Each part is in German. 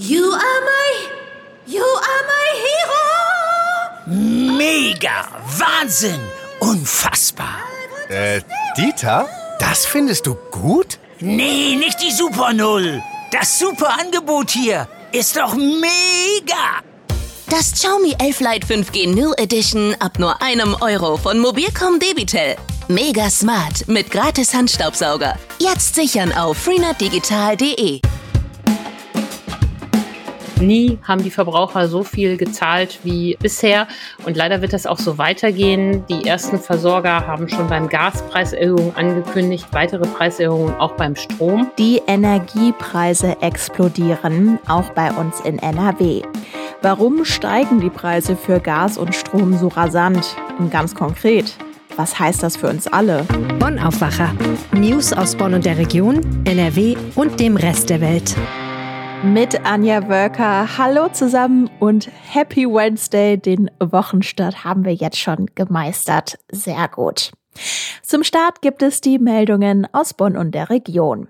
You are my, you are my hero. Mega, Wahnsinn, unfassbar. Äh, Dieter? Das findest du gut? Nee, nicht die Super Null. Das super Angebot hier ist doch mega. Das Xiaomi 11 Lite 5G New Edition ab nur einem Euro von Mobilcom Debitel. Mega smart mit gratis Handstaubsauger. Jetzt sichern auf freenetdigital.de. Nie haben die Verbraucher so viel gezahlt wie bisher. Und leider wird das auch so weitergehen. Die ersten Versorger haben schon beim Gaspreiserhöhungen angekündigt, weitere Preiserhöhungen auch beim Strom. Die Energiepreise explodieren, auch bei uns in NRW. Warum steigen die Preise für Gas und Strom so rasant? Und ganz konkret, was heißt das für uns alle? Bonn Aufwacher. News aus Bonn und der Region, NRW und dem Rest der Welt mit Anja Wölker. Hallo zusammen und Happy Wednesday. Den Wochenstart haben wir jetzt schon gemeistert. Sehr gut. Zum Start gibt es die Meldungen aus Bonn und der Region.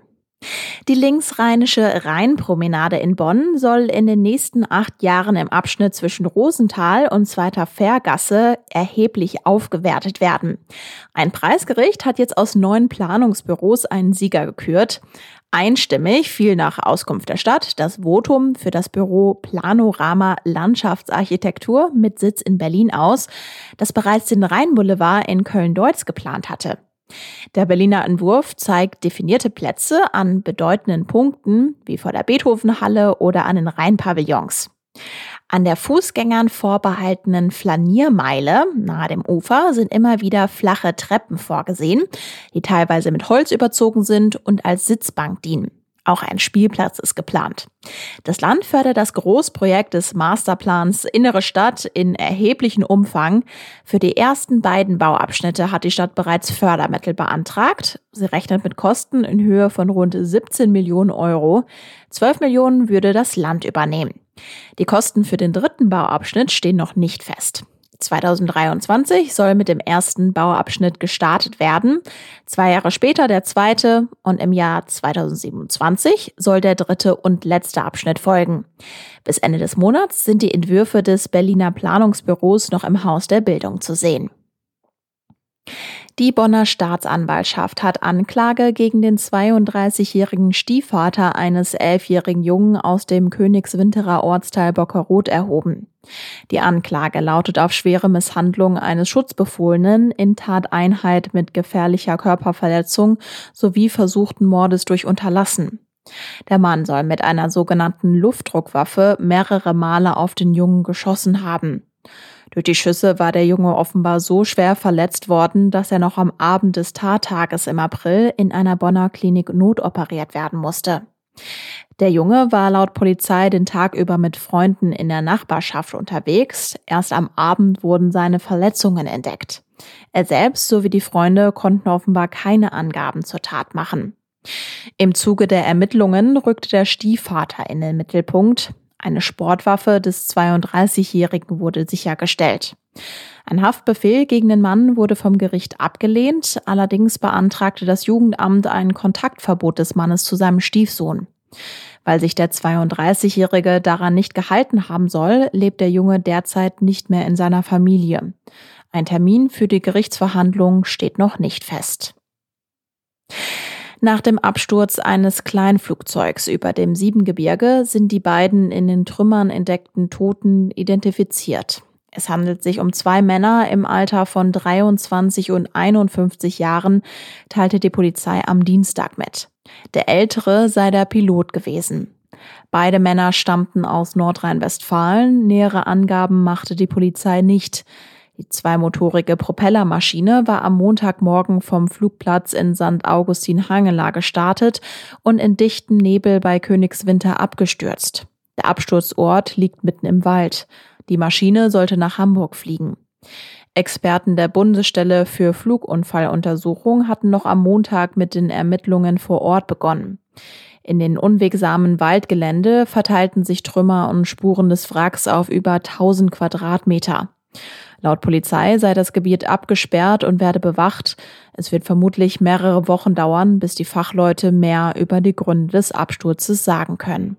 Die linksrheinische Rheinpromenade in Bonn soll in den nächsten acht Jahren im Abschnitt zwischen Rosenthal und Zweiter Fährgasse erheblich aufgewertet werden. Ein Preisgericht hat jetzt aus neun Planungsbüros einen Sieger gekürt. Einstimmig fiel nach Auskunft der Stadt das Votum für das Büro Planorama Landschaftsarchitektur mit Sitz in Berlin aus, das bereits den Rheinboulevard in Köln-Deutz geplant hatte. Der Berliner Entwurf zeigt definierte Plätze an bedeutenden Punkten, wie vor der Beethovenhalle oder an den Rheinpavillons. An der Fußgängern vorbehaltenen Flaniermeile nahe dem Ufer sind immer wieder flache Treppen vorgesehen, die teilweise mit Holz überzogen sind und als Sitzbank dienen. Auch ein Spielplatz ist geplant. Das Land fördert das Großprojekt des Masterplans Innere Stadt in erheblichem Umfang. Für die ersten beiden Bauabschnitte hat die Stadt bereits Fördermittel beantragt. Sie rechnet mit Kosten in Höhe von rund 17 Millionen Euro. 12 Millionen würde das Land übernehmen. Die Kosten für den dritten Bauabschnitt stehen noch nicht fest. 2023 soll mit dem ersten Bauabschnitt gestartet werden, zwei Jahre später der zweite und im Jahr 2027 soll der dritte und letzte Abschnitt folgen. Bis Ende des Monats sind die Entwürfe des Berliner Planungsbüros noch im Haus der Bildung zu sehen. Die Bonner Staatsanwaltschaft hat Anklage gegen den 32-jährigen Stiefvater eines elfjährigen Jungen aus dem Königswinterer Ortsteil Bockeroth erhoben. Die Anklage lautet auf schwere Misshandlung eines Schutzbefohlenen in Tateinheit mit gefährlicher Körperverletzung sowie versuchten Mordes durch Unterlassen. Der Mann soll mit einer sogenannten Luftdruckwaffe mehrere Male auf den Jungen geschossen haben. Durch die Schüsse war der Junge offenbar so schwer verletzt worden, dass er noch am Abend des Tattages im April in einer Bonner Klinik notoperiert werden musste. Der Junge war laut Polizei den Tag über mit Freunden in der Nachbarschaft unterwegs. Erst am Abend wurden seine Verletzungen entdeckt. Er selbst sowie die Freunde konnten offenbar keine Angaben zur Tat machen. Im Zuge der Ermittlungen rückte der Stiefvater in den Mittelpunkt. Eine Sportwaffe des 32-Jährigen wurde sichergestellt. Ein Haftbefehl gegen den Mann wurde vom Gericht abgelehnt, allerdings beantragte das Jugendamt ein Kontaktverbot des Mannes zu seinem Stiefsohn. Weil sich der 32-Jährige daran nicht gehalten haben soll, lebt der Junge derzeit nicht mehr in seiner Familie. Ein Termin für die Gerichtsverhandlung steht noch nicht fest. Nach dem Absturz eines Kleinflugzeugs über dem Siebengebirge sind die beiden in den Trümmern entdeckten Toten identifiziert. Es handelt sich um zwei Männer im Alter von 23 und 51 Jahren, teilte die Polizei am Dienstag mit. Der ältere sei der Pilot gewesen. Beide Männer stammten aus Nordrhein-Westfalen. Nähere Angaben machte die Polizei nicht. Die zweimotorige Propellermaschine war am Montagmorgen vom Flugplatz in St. Augustin-Hangela gestartet und in dichtem Nebel bei Königswinter abgestürzt. Der Absturzort liegt mitten im Wald. Die Maschine sollte nach Hamburg fliegen. Experten der Bundesstelle für Flugunfalluntersuchung hatten noch am Montag mit den Ermittlungen vor Ort begonnen. In den unwegsamen Waldgelände verteilten sich Trümmer und Spuren des Wracks auf über 1000 Quadratmeter. Laut Polizei sei das Gebiet abgesperrt und werde bewacht. Es wird vermutlich mehrere Wochen dauern, bis die Fachleute mehr über die Gründe des Absturzes sagen können.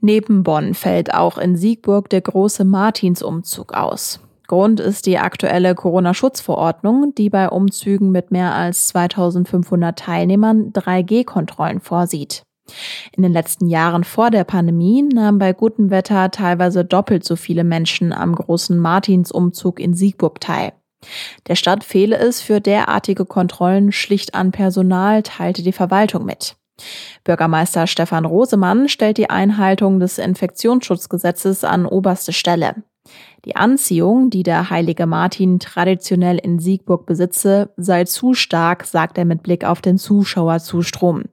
Neben Bonn fällt auch in Siegburg der große Martinsumzug aus. Grund ist die aktuelle Corona-Schutzverordnung, die bei Umzügen mit mehr als 2500 Teilnehmern 3G-Kontrollen vorsieht. In den letzten Jahren vor der Pandemie nahmen bei gutem Wetter teilweise doppelt so viele Menschen am großen Martinsumzug in Siegburg teil. Der Stadt fehle es für derartige Kontrollen schlicht an Personal, teilte die Verwaltung mit. Bürgermeister Stefan Rosemann stellt die Einhaltung des Infektionsschutzgesetzes an oberste Stelle. Die Anziehung, die der heilige Martin traditionell in Siegburg besitze, sei zu stark, sagt er mit Blick auf den Zuschauerzustrom.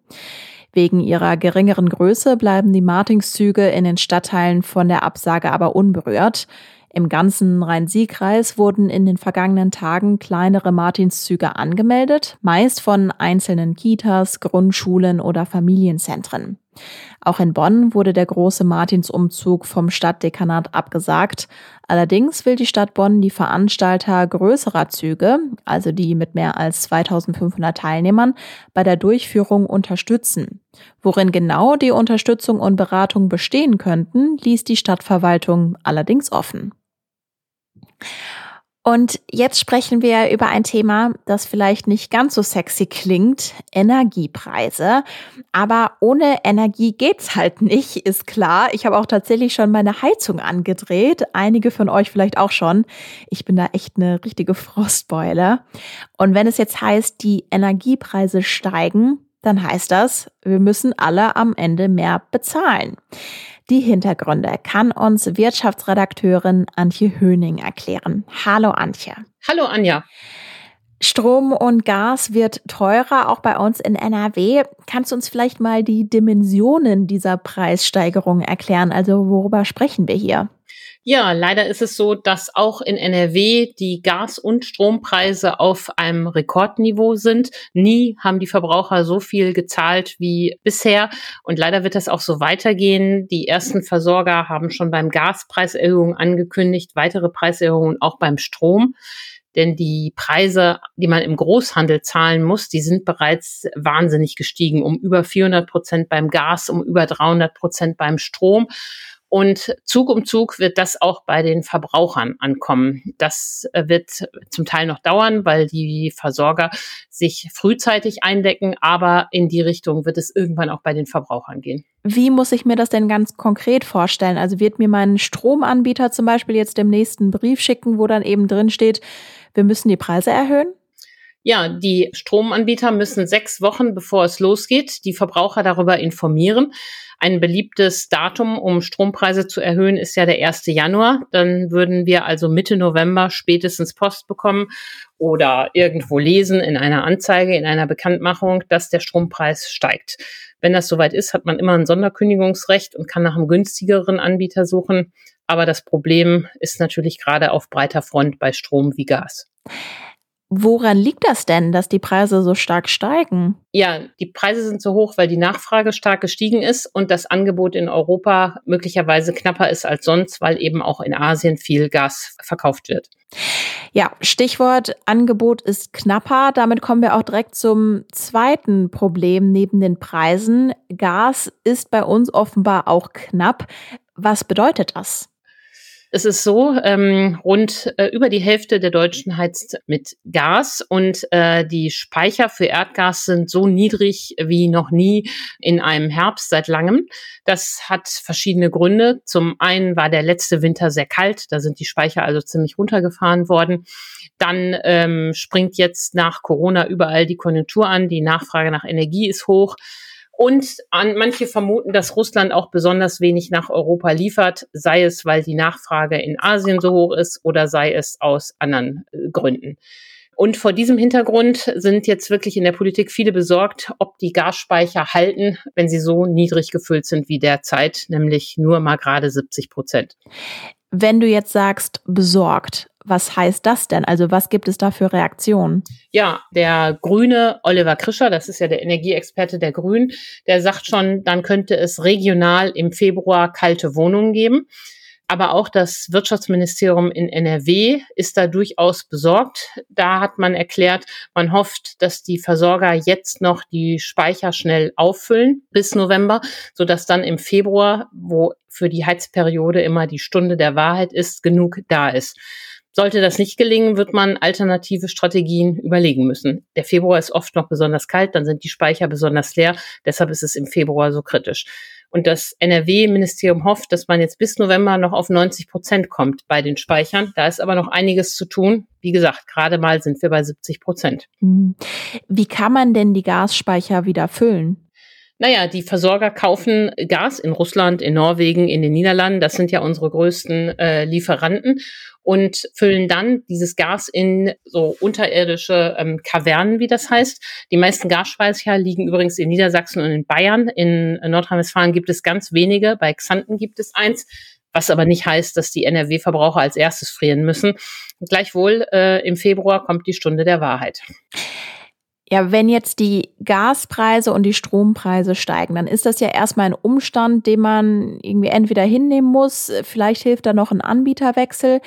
Wegen ihrer geringeren Größe bleiben die Martinszüge in den Stadtteilen von der Absage aber unberührt. Im ganzen Rhein-Sieg-Kreis wurden in den vergangenen Tagen kleinere Martinszüge angemeldet, meist von einzelnen Kitas, Grundschulen oder Familienzentren. Auch in Bonn wurde der große Martinsumzug vom Stadtdekanat abgesagt. Allerdings will die Stadt Bonn die Veranstalter größerer Züge, also die mit mehr als 2500 Teilnehmern, bei der Durchführung unterstützen. Worin genau die Unterstützung und Beratung bestehen könnten, ließ die Stadtverwaltung allerdings offen. Und jetzt sprechen wir über ein Thema, das vielleicht nicht ganz so sexy klingt, Energiepreise. Aber ohne Energie geht's halt nicht, ist klar. Ich habe auch tatsächlich schon meine Heizung angedreht. Einige von euch vielleicht auch schon. Ich bin da echt eine richtige Frostbeule. Und wenn es jetzt heißt, die Energiepreise steigen, dann heißt das, wir müssen alle am Ende mehr bezahlen. Die Hintergründe kann uns Wirtschaftsredakteurin Antje Höning erklären. Hallo Antje. Hallo Anja. Strom und Gas wird teurer, auch bei uns in NRW. Kannst du uns vielleicht mal die Dimensionen dieser Preissteigerung erklären? Also worüber sprechen wir hier? Ja, leider ist es so, dass auch in NRW die Gas- und Strompreise auf einem Rekordniveau sind. Nie haben die Verbraucher so viel gezahlt wie bisher. Und leider wird das auch so weitergehen. Die ersten Versorger haben schon beim Gaspreiserhöhung angekündigt, weitere Preiserhöhungen auch beim Strom. Denn die Preise, die man im Großhandel zahlen muss, die sind bereits wahnsinnig gestiegen. Um über 400 Prozent beim Gas, um über 300 Prozent beim Strom. Und Zug um Zug wird das auch bei den Verbrauchern ankommen. Das äh, wird zum Teil noch dauern, weil die Versorger sich frühzeitig eindecken, aber in die Richtung wird es irgendwann auch bei den Verbrauchern gehen. Wie muss ich mir das denn ganz konkret vorstellen? Also wird mir mein Stromanbieter zum Beispiel jetzt demnächst einen Brief schicken, wo dann eben drin steht, wir müssen die Preise erhöhen? Ja, die Stromanbieter müssen sechs Wochen, bevor es losgeht, die Verbraucher darüber informieren. Ein beliebtes Datum, um Strompreise zu erhöhen, ist ja der 1. Januar. Dann würden wir also Mitte November spätestens Post bekommen oder irgendwo lesen in einer Anzeige, in einer Bekanntmachung, dass der Strompreis steigt. Wenn das soweit ist, hat man immer ein Sonderkündigungsrecht und kann nach einem günstigeren Anbieter suchen. Aber das Problem ist natürlich gerade auf breiter Front bei Strom wie Gas. Woran liegt das denn, dass die Preise so stark steigen? Ja, die Preise sind so hoch, weil die Nachfrage stark gestiegen ist und das Angebot in Europa möglicherweise knapper ist als sonst, weil eben auch in Asien viel Gas verkauft wird. Ja, Stichwort Angebot ist knapper. Damit kommen wir auch direkt zum zweiten Problem neben den Preisen. Gas ist bei uns offenbar auch knapp. Was bedeutet das? Es ist so, ähm, rund äh, über die Hälfte der Deutschen heizt mit Gas und äh, die Speicher für Erdgas sind so niedrig wie noch nie in einem Herbst seit langem. Das hat verschiedene Gründe. Zum einen war der letzte Winter sehr kalt, da sind die Speicher also ziemlich runtergefahren worden. Dann ähm, springt jetzt nach Corona überall die Konjunktur an, die Nachfrage nach Energie ist hoch. Und an, manche vermuten, dass Russland auch besonders wenig nach Europa liefert, sei es, weil die Nachfrage in Asien so hoch ist oder sei es aus anderen äh, Gründen. Und vor diesem Hintergrund sind jetzt wirklich in der Politik viele besorgt, ob die Gasspeicher halten, wenn sie so niedrig gefüllt sind wie derzeit, nämlich nur mal gerade 70 Prozent. Wenn du jetzt sagst besorgt, was heißt das denn? Also was gibt es da für Reaktionen? Ja, der grüne Oliver Krischer, das ist ja der Energieexperte der Grünen, der sagt schon, dann könnte es regional im Februar kalte Wohnungen geben. Aber auch das Wirtschaftsministerium in NRW ist da durchaus besorgt. Da hat man erklärt, man hofft, dass die Versorger jetzt noch die Speicher schnell auffüllen bis November, sodass dann im Februar, wo für die Heizperiode immer die Stunde der Wahrheit ist, genug da ist. Sollte das nicht gelingen, wird man alternative Strategien überlegen müssen. Der Februar ist oft noch besonders kalt, dann sind die Speicher besonders leer. Deshalb ist es im Februar so kritisch. Und das NRW-Ministerium hofft, dass man jetzt bis November noch auf 90 Prozent kommt bei den Speichern. Da ist aber noch einiges zu tun. Wie gesagt, gerade mal sind wir bei 70 Prozent. Hm. Wie kann man denn die Gasspeicher wieder füllen? Naja, die Versorger kaufen Gas in Russland, in Norwegen, in den Niederlanden. Das sind ja unsere größten äh, Lieferanten und füllen dann dieses Gas in so unterirdische ähm, Kavernen, wie das heißt. Die meisten Gasspeicher liegen übrigens in Niedersachsen und in Bayern. In Nordrhein-Westfalen gibt es ganz wenige. Bei Xanten gibt es eins was aber nicht heißt, dass die NRW-Verbraucher als erstes frieren müssen. Gleichwohl, äh, im Februar kommt die Stunde der Wahrheit. Ja, wenn jetzt die Gaspreise und die Strompreise steigen, dann ist das ja erstmal ein Umstand, den man irgendwie entweder hinnehmen muss. Vielleicht hilft da noch ein Anbieterwechsel.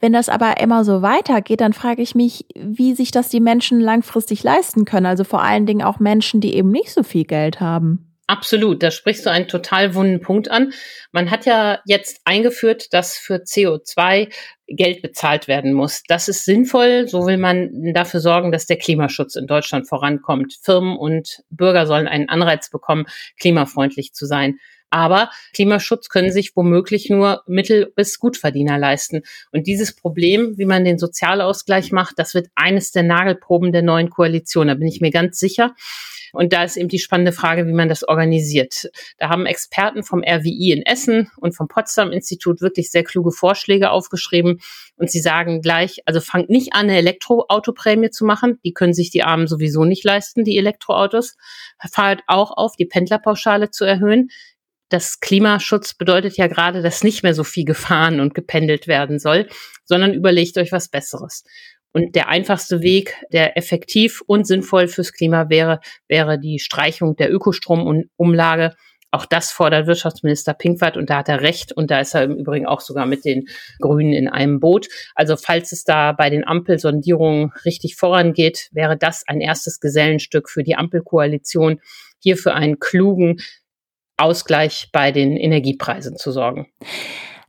Wenn das aber immer so weitergeht, dann frage ich mich, wie sich das die Menschen langfristig leisten können. Also vor allen Dingen auch Menschen, die eben nicht so viel Geld haben. Absolut, da sprichst du einen total wunden Punkt an. Man hat ja jetzt eingeführt, dass für CO2 Geld bezahlt werden muss. Das ist sinnvoll. So will man dafür sorgen, dass der Klimaschutz in Deutschland vorankommt. Firmen und Bürger sollen einen Anreiz bekommen, klimafreundlich zu sein. Aber Klimaschutz können sich womöglich nur Mittel- bis Gutverdiener leisten. Und dieses Problem, wie man den Sozialausgleich macht, das wird eines der Nagelproben der neuen Koalition. Da bin ich mir ganz sicher. Und da ist eben die spannende Frage, wie man das organisiert. Da haben Experten vom RWI in Essen und vom Potsdam Institut wirklich sehr kluge Vorschläge aufgeschrieben. Und sie sagen gleich, also fangt nicht an, eine Elektroautoprämie zu machen. Die können sich die Armen sowieso nicht leisten, die Elektroautos. Fahrt auch auf, die Pendlerpauschale zu erhöhen. Das Klimaschutz bedeutet ja gerade, dass nicht mehr so viel gefahren und gependelt werden soll, sondern überlegt euch was Besseres. Und der einfachste Weg, der effektiv und sinnvoll fürs Klima wäre, wäre die Streichung der Ökostromumlage. Auch das fordert Wirtschaftsminister Pinkwart und da hat er recht und da ist er im Übrigen auch sogar mit den Grünen in einem Boot. Also falls es da bei den Ampelsondierungen richtig vorangeht, wäre das ein erstes Gesellenstück für die Ampelkoalition, hier für einen klugen Ausgleich bei den Energiepreisen zu sorgen.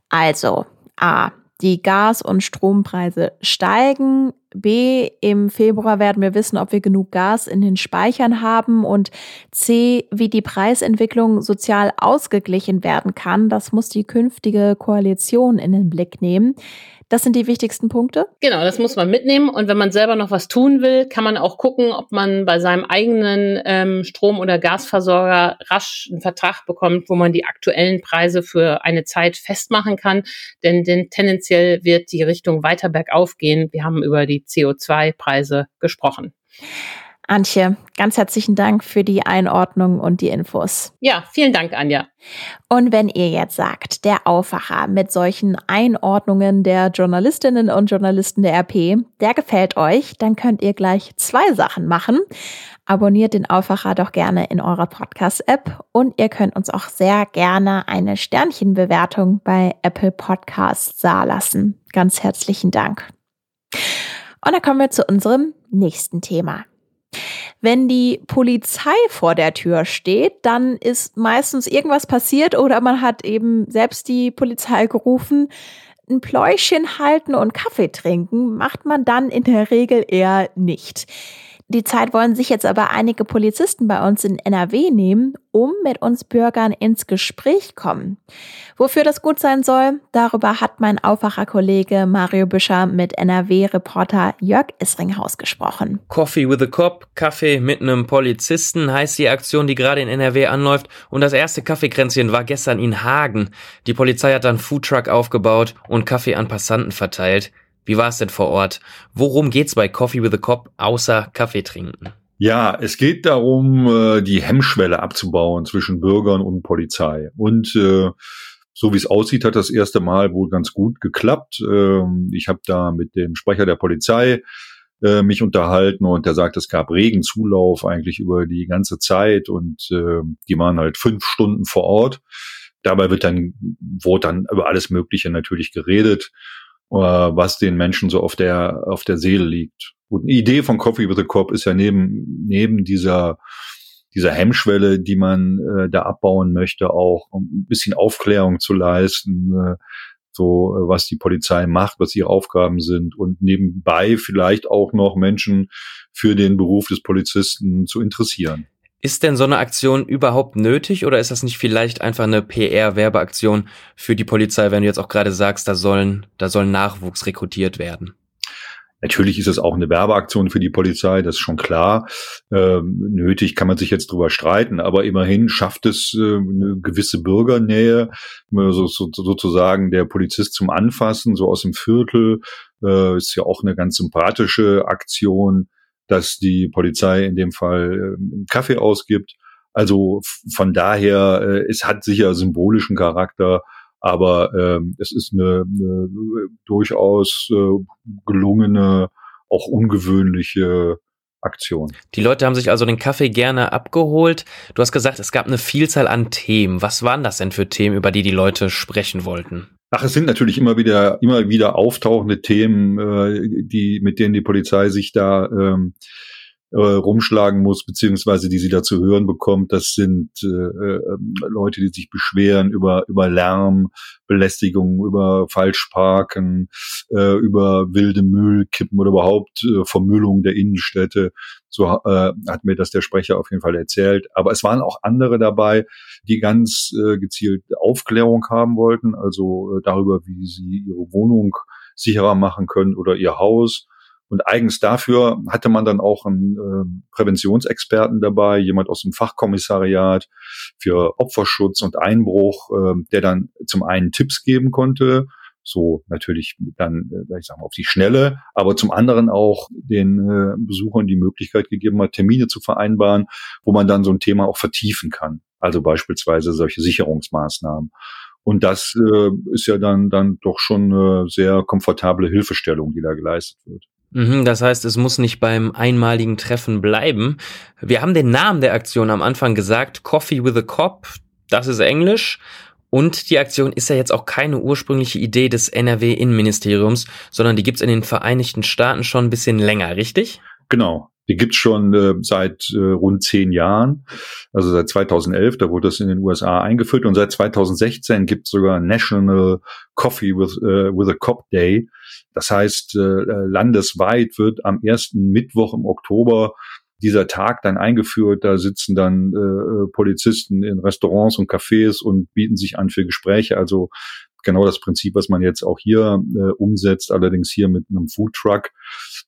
Also, A, die Gas- und Strompreise steigen. B, im Februar werden wir wissen, ob wir genug Gas in den Speichern haben. Und C, wie die Preisentwicklung sozial ausgeglichen werden kann. Das muss die künftige Koalition in den Blick nehmen. Das sind die wichtigsten Punkte. Genau, das muss man mitnehmen. Und wenn man selber noch was tun will, kann man auch gucken, ob man bei seinem eigenen ähm, Strom- oder Gasversorger rasch einen Vertrag bekommt, wo man die aktuellen Preise für eine Zeit festmachen kann. Denn, denn tendenziell wird die Richtung weiter bergauf gehen. Wir haben über die CO2-Preise gesprochen. Antje, ganz herzlichen Dank für die Einordnung und die Infos. Ja, vielen Dank, Anja. Und wenn ihr jetzt sagt, der Aufwacher mit solchen Einordnungen der Journalistinnen und Journalisten der RP, der gefällt euch, dann könnt ihr gleich zwei Sachen machen. Abonniert den Aufwacher doch gerne in eurer Podcast-App und ihr könnt uns auch sehr gerne eine Sternchenbewertung bei Apple Podcasts lassen. Ganz herzlichen Dank. Und dann kommen wir zu unserem nächsten Thema. Wenn die Polizei vor der Tür steht, dann ist meistens irgendwas passiert oder man hat eben selbst die Polizei gerufen. Ein Pläuschen halten und Kaffee trinken macht man dann in der Regel eher nicht. Die Zeit wollen sich jetzt aber einige Polizisten bei uns in NRW nehmen, um mit uns Bürgern ins Gespräch kommen. Wofür das gut sein soll, darüber hat mein Aufwacherkollege Mario Büscher mit NRW-Reporter Jörg Isringhaus gesprochen. Coffee with a Cop, Kaffee mit einem Polizisten heißt die Aktion, die gerade in NRW anläuft. Und das erste Kaffeekränzchen war gestern in Hagen. Die Polizei hat dann Foodtruck aufgebaut und Kaffee an Passanten verteilt. Wie war es denn vor Ort? Worum geht's bei Coffee with a Cop außer Kaffee trinken? Ja, es geht darum, äh, die Hemmschwelle abzubauen zwischen Bürgern und Polizei. Und äh, so wie es aussieht, hat das erste Mal wohl ganz gut geklappt. Ähm, ich habe da mit dem Sprecher der Polizei äh, mich unterhalten und der sagt, es gab regen Zulauf eigentlich über die ganze Zeit und die waren halt fünf Stunden vor Ort. dabei wird dann, wurde dann über alles Mögliche natürlich geredet, äh, was den Menschen so auf der, auf der Seele liegt. Und eine Idee von Coffee with a Cop ist ja neben, neben dieser, dieser Hemmschwelle, die man äh, da abbauen möchte, auch um ein bisschen Aufklärung zu leisten, äh, so äh, was die Polizei macht, was ihre Aufgaben sind und nebenbei vielleicht auch noch Menschen für den Beruf des Polizisten zu interessieren. Ist denn so eine Aktion überhaupt nötig oder ist das nicht vielleicht einfach eine PR-Werbeaktion für die Polizei, wenn du jetzt auch gerade sagst, da sollen, da soll Nachwuchs rekrutiert werden? Natürlich ist es auch eine Werbeaktion für die Polizei, das ist schon klar. Ähm, nötig kann man sich jetzt drüber streiten, aber immerhin schafft es äh, eine gewisse Bürgernähe, so, so, sozusagen der Polizist zum Anfassen, so aus dem Viertel, äh, ist ja auch eine ganz sympathische Aktion, dass die Polizei in dem Fall äh, Kaffee ausgibt. Also von daher, äh, es hat sicher symbolischen Charakter, aber ähm, es ist eine, eine durchaus äh, gelungene, auch ungewöhnliche Aktion. Die Leute haben sich also den Kaffee gerne abgeholt. Du hast gesagt, es gab eine Vielzahl an Themen. Was waren das denn für Themen, über die die Leute sprechen wollten? Ach, es sind natürlich immer wieder, immer wieder auftauchende Themen, äh, die, mit denen die Polizei sich da ähm, äh, rumschlagen muss, beziehungsweise die sie da zu hören bekommt. Das sind äh, äh, Leute, die sich beschweren über, über Lärm, Belästigung, über Falschparken, äh, über wilde Müllkippen oder überhaupt äh, Vermüllung der Innenstädte. So äh, hat mir das der Sprecher auf jeden Fall erzählt. Aber es waren auch andere dabei, die ganz äh, gezielt Aufklärung haben wollten, also äh, darüber, wie sie ihre Wohnung sicherer machen können oder ihr Haus und eigens dafür hatte man dann auch einen äh, Präventionsexperten dabei, jemand aus dem Fachkommissariat für Opferschutz und Einbruch, äh, der dann zum einen Tipps geben konnte, so natürlich dann, äh, ich sag mal, auf die Schnelle, aber zum anderen auch den äh, Besuchern die Möglichkeit gegeben hat, Termine zu vereinbaren, wo man dann so ein Thema auch vertiefen kann. Also beispielsweise solche Sicherungsmaßnahmen. Und das äh, ist ja dann, dann doch schon eine sehr komfortable Hilfestellung, die da geleistet wird. Mhm, das heißt, es muss nicht beim einmaligen Treffen bleiben. Wir haben den Namen der Aktion am Anfang gesagt, Coffee with a Cop, das ist Englisch. Und die Aktion ist ja jetzt auch keine ursprüngliche Idee des NRW-Innenministeriums, sondern die gibt's in den Vereinigten Staaten schon ein bisschen länger, richtig? Genau. Die gibt's schon äh, seit äh, rund zehn Jahren, also seit 2011, da wurde das in den USA eingeführt und seit 2016 gibt's sogar National Coffee with, äh, with a Cop Day. Das heißt, äh, äh, landesweit wird am ersten Mittwoch im Oktober dieser Tag dann eingeführt. Da sitzen dann äh, äh Polizisten in Restaurants und Cafés und bieten sich an für Gespräche. Also genau das Prinzip, was man jetzt auch hier äh, umsetzt, allerdings hier mit einem Food Truck,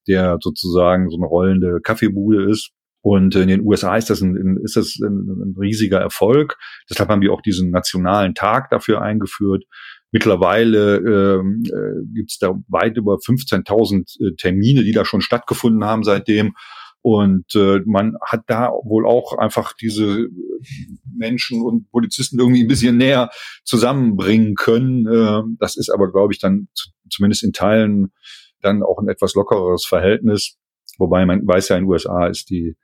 der sozusagen so eine rollende Kaffeebude ist. Und in den USA ist das ein, ist das ein riesiger Erfolg. Deshalb haben wir auch diesen nationalen Tag dafür eingeführt. Mittlerweile ähm, äh, gibt es da weit über 15.000 äh, Termine, die da schon stattgefunden haben seitdem. Und äh, man hat da wohl auch einfach diese Menschen und Polizisten irgendwie ein bisschen näher zusammenbringen können. Äh, das ist aber, glaube ich, dann zu, zumindest in Teilen dann auch ein etwas lockeres Verhältnis. Wobei man weiß ja, in den USA ist die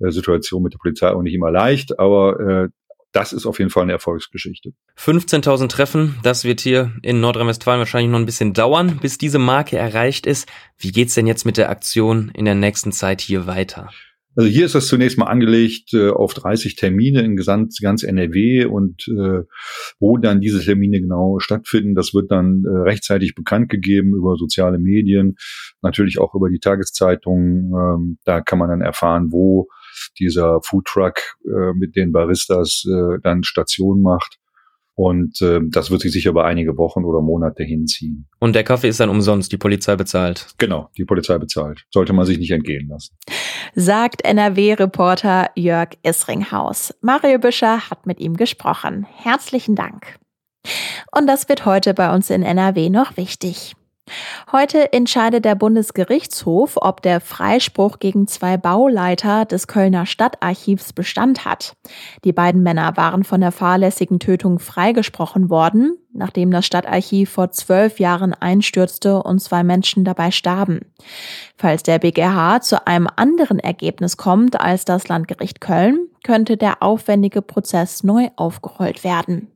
äh, Situation mit der Polizei auch nicht immer leicht, aber äh, das ist auf jeden Fall eine Erfolgsgeschichte. 15.000 Treffen, das wird hier in Nordrhein-Westfalen wahrscheinlich noch ein bisschen dauern, bis diese Marke erreicht ist. Wie geht's denn jetzt mit der Aktion in der nächsten Zeit hier weiter? Also hier ist das zunächst mal angelegt äh, auf 30 Termine in ganz, ganz NRW und äh, wo dann diese Termine genau stattfinden, das wird dann äh, rechtzeitig bekannt gegeben über soziale Medien, natürlich auch über die Tageszeitungen. Ähm, da kann man dann erfahren, wo dieser Foodtruck äh, mit den Baristas äh, dann Station macht. Und äh, das wird sich sicher über einige Wochen oder Monate hinziehen. Und der Kaffee ist dann umsonst, die Polizei bezahlt. Genau, die Polizei bezahlt. Sollte man sich nicht entgehen lassen. Sagt NRW-Reporter Jörg Isringhaus. Mario Büscher hat mit ihm gesprochen. Herzlichen Dank. Und das wird heute bei uns in NRW noch wichtig. Heute entscheidet der Bundesgerichtshof, ob der Freispruch gegen zwei Bauleiter des Kölner Stadtarchivs Bestand hat. Die beiden Männer waren von der fahrlässigen Tötung freigesprochen worden, nachdem das Stadtarchiv vor zwölf Jahren einstürzte und zwei Menschen dabei starben. Falls der BGH zu einem anderen Ergebnis kommt als das Landgericht Köln, könnte der aufwendige Prozess neu aufgerollt werden.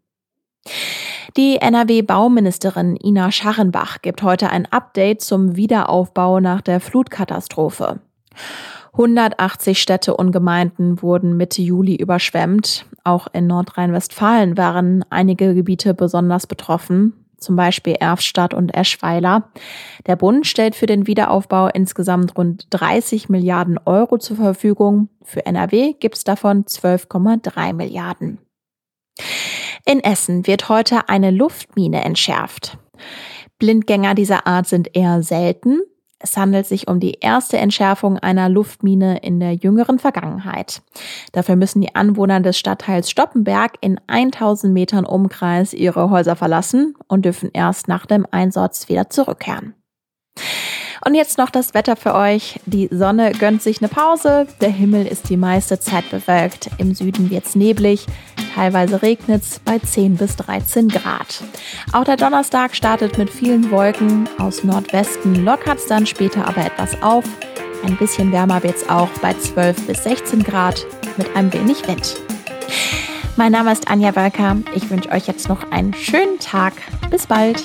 Die NRW-Bauministerin Ina Scharrenbach gibt heute ein Update zum Wiederaufbau nach der Flutkatastrophe. 180 Städte und Gemeinden wurden Mitte Juli überschwemmt. Auch in Nordrhein-Westfalen waren einige Gebiete besonders betroffen, zum Beispiel Erfstadt und Eschweiler. Der Bund stellt für den Wiederaufbau insgesamt rund 30 Milliarden Euro zur Verfügung. Für NRW gibt es davon 12,3 Milliarden. In Essen wird heute eine Luftmine entschärft. Blindgänger dieser Art sind eher selten. Es handelt sich um die erste Entschärfung einer Luftmine in der jüngeren Vergangenheit. Dafür müssen die Anwohner des Stadtteils Stoppenberg in 1000 Metern Umkreis ihre Häuser verlassen und dürfen erst nach dem Einsatz wieder zurückkehren. Und jetzt noch das Wetter für euch. Die Sonne gönnt sich eine Pause. Der Himmel ist die meiste Zeit bewölkt. Im Süden wird's neblig. Teilweise regnet's bei 10 bis 13 Grad. Auch der Donnerstag startet mit vielen Wolken. Aus Nordwesten lockert's dann später aber etwas auf. Ein bisschen wärmer wird's auch bei 12 bis 16 Grad mit ein wenig Wind. Mein Name ist Anja Wölker. Ich wünsche euch jetzt noch einen schönen Tag. Bis bald.